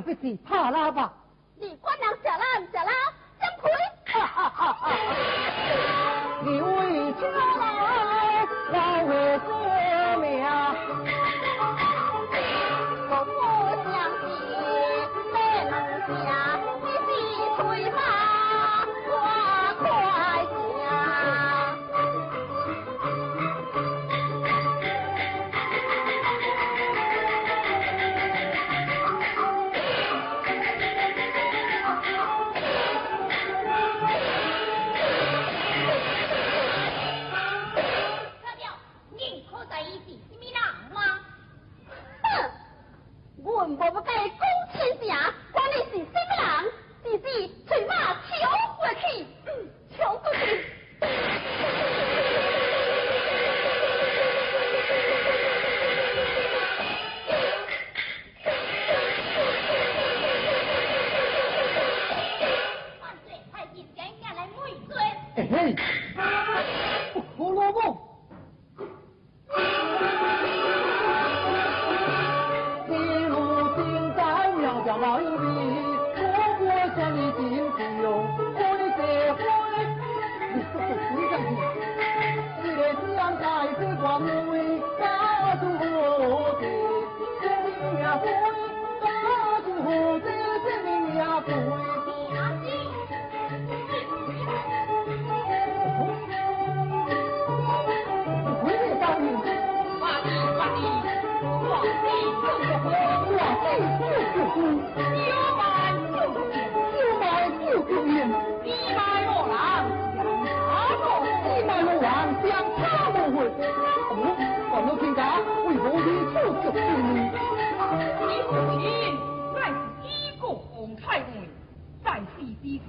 不是怕拉吧？你管人食拉唔食拉，真亏！你为家来，老为生命。我不想你，在能下，你是吹。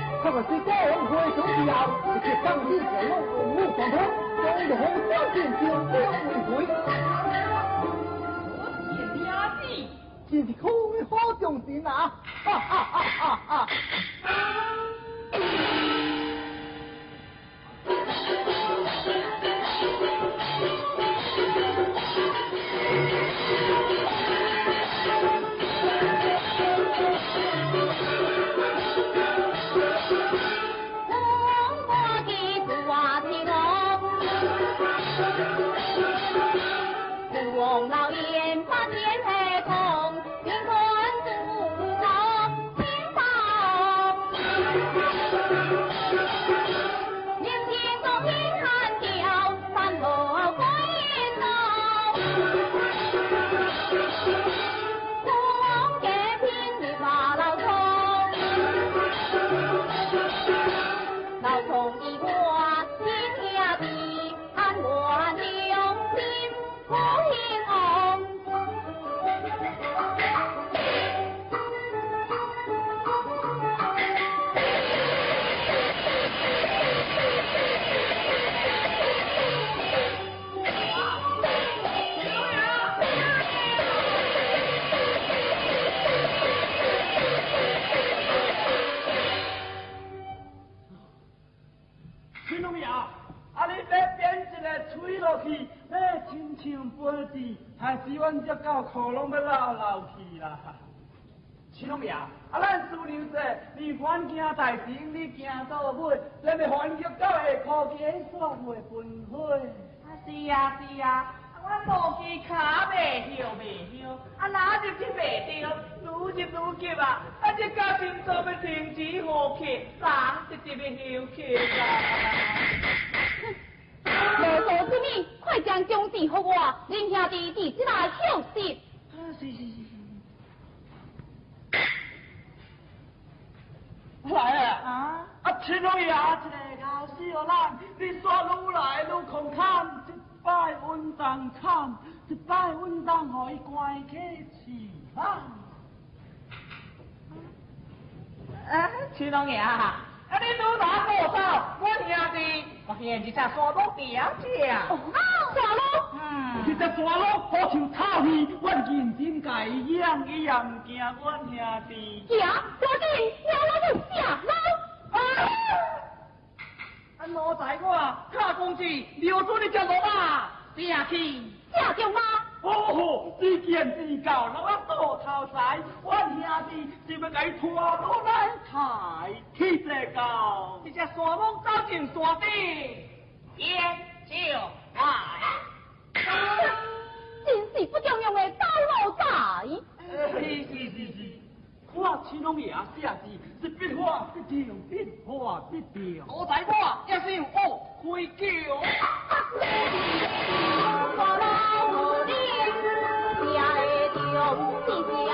你环境大成，你行到尾，咱的环境到下科技煞袂分开。啊， 기원적과 거롱벨라 라우키라 지놈이야 알란 소리우세 니 관기야 다이빙 니 기야서 뭐 레메 환적과의 거기에 수학 뭐에 본홀 아시야 아시야 ว่าโตกีขาเบเหี่ยวเบเหี่ยวอันนั้นจะพี่เบเดียวรู้จะรู้เก็บอ่ะอันจะกลายเป็นตัวเป็นทีมจีโฮเขตสามจะจีเบเหี่ยวเขตสาม 无道之物，快将奖金给我，恁兄弟弟即来休息。是是是是。来啊！啊！啊，青龙爷，一个搞笑人，你说愈来愈空看，一摆稳当看，一摆稳当互伊关起去啊！啊，青龙爷，啊，你拄哪过走？我兄弟，我现在在山路边去啊。山路？嗯。这山路好像草鱼，我认真家养，伊也唔惊我兄弟。行，我紧我我去下路。啊！啊，奴才我卡公子，留住你只罗马，下去。下着吗？哦吼，只见只教，老啊多头塞，我兄弟是要给拖落来抬去这个。这只山猫走进山顶，烟就来。真是不中用的大老仔。是是是是，看青龙爷写字是笔画必调，变化必调。我在我也是有开叫。我老弟，家中你将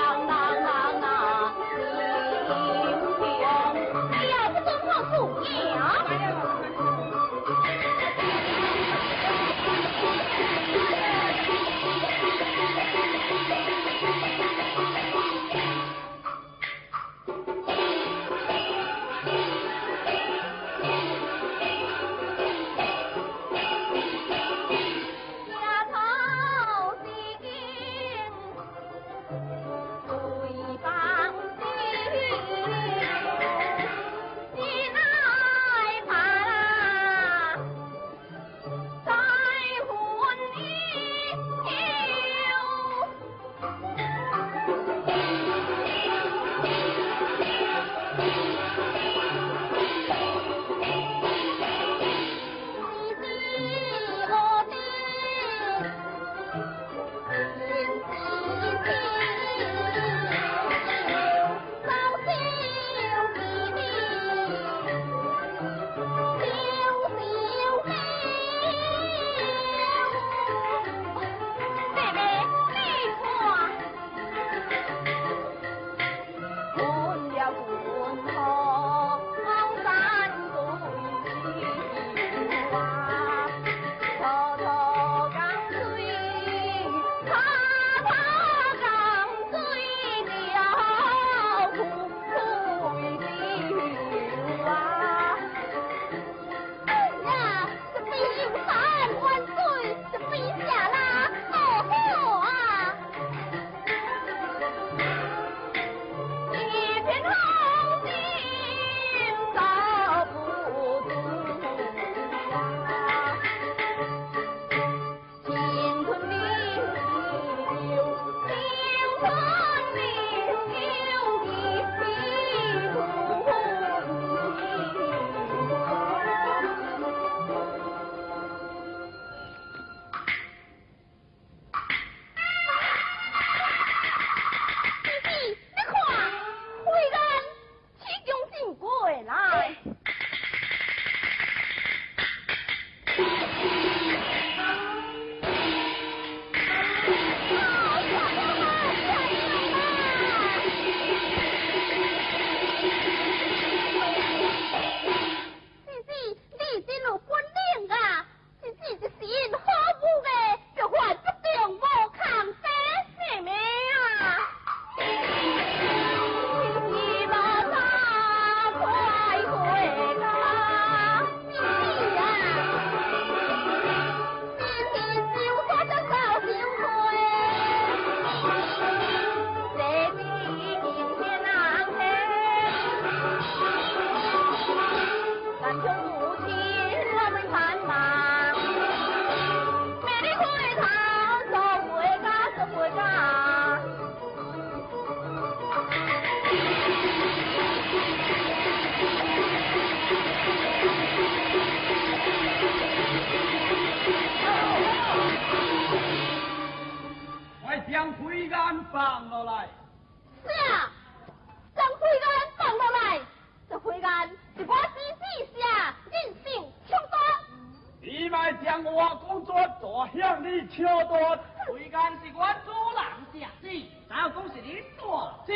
我工作做向你超多。为干是我阻拦下子，但要恭喜你做子。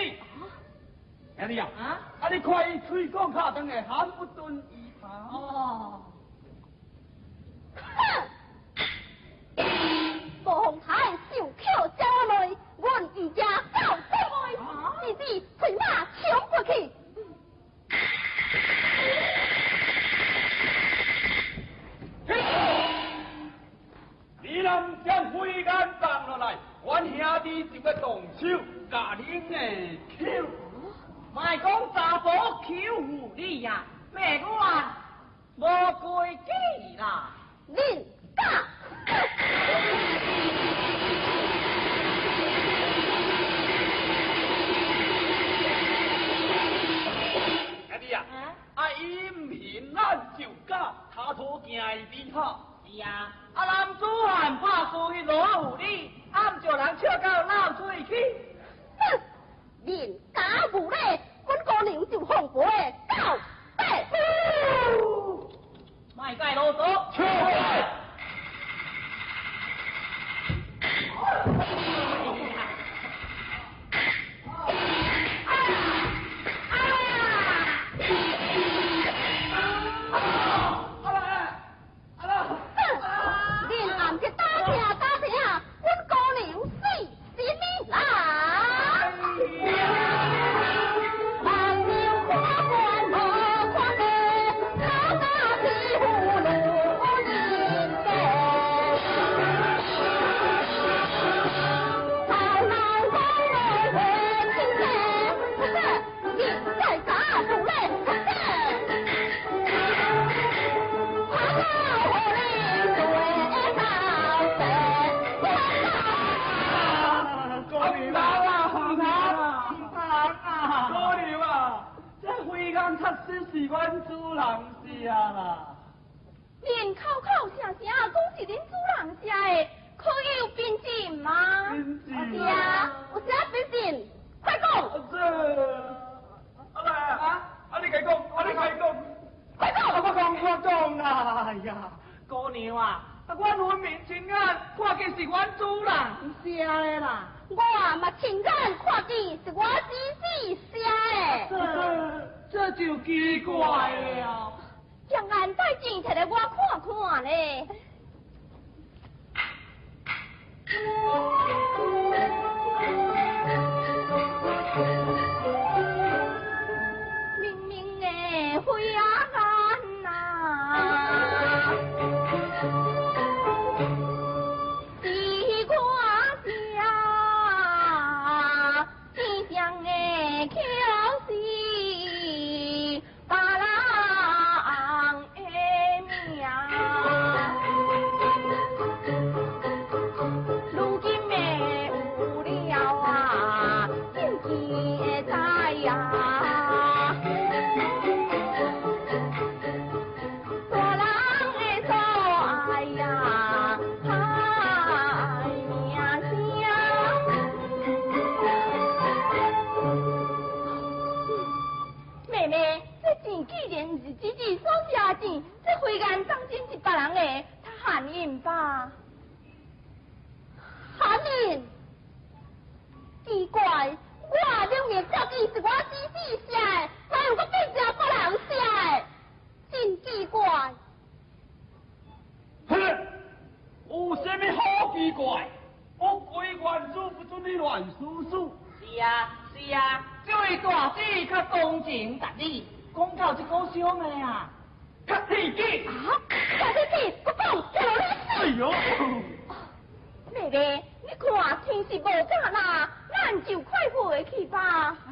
弟啊，啊，你快吹干卡等的含不蹲一旁。哦。王太受口遮内，阮一家走姊妹，弟弟催马冲过去。将将杆落来，阮兄弟就个动手，甲恁个求，卖讲查甫求狐狸呀，咩乱，无规矩啦，恁打。阿弟啊，啊，伊唔嫌咱就假，他土惊伊变好。去啊！啊，男子汉怕输去罗湖里，暗叫人笑到闹出去。哼，人家无礼，阮姑娘就放过诶，到？卖介啰嗦，撤。这就奇怪了。将眼袋捡起来，我看看嘞。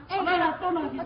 哎来了都能进去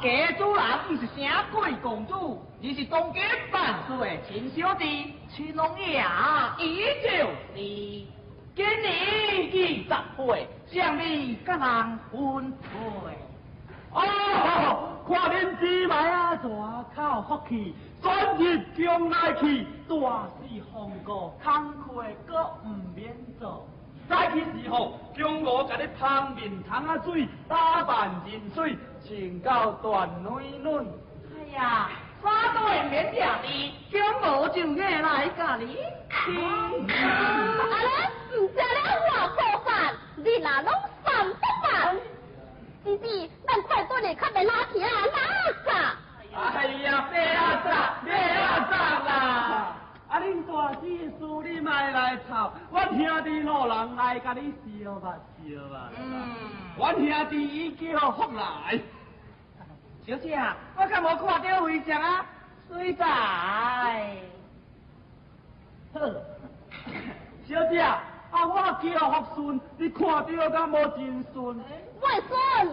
家主人不是啥贵公主，而是东京万岁亲小弟，青龙爷依旧是今年二十岁，想你甲人分配。哦，看恁姊妹啊，大靠福气，转日将来去，大事奉过，坎坷搁唔免做。再去时候，中午甲你汤面汤啊水，打扮真水，穿到断软软。哎呀，啥都会免吃的，中午就硬来甲你。阿兰，唔食了我破饭，你那拢三不饭。弟弟，咱快顿的较袂拉起啊，拉啥？哎呀，别啊啥，别啊啥啦！啊！恁大姊师，你莫来吵，我兄弟老人来甲你笑吧笑吧。嗯。我兄弟已叫福来。小姐，我敢无看到回将啊？水仔。呵。小姐，啊我叫福顺，你看到敢无真顺？外孙，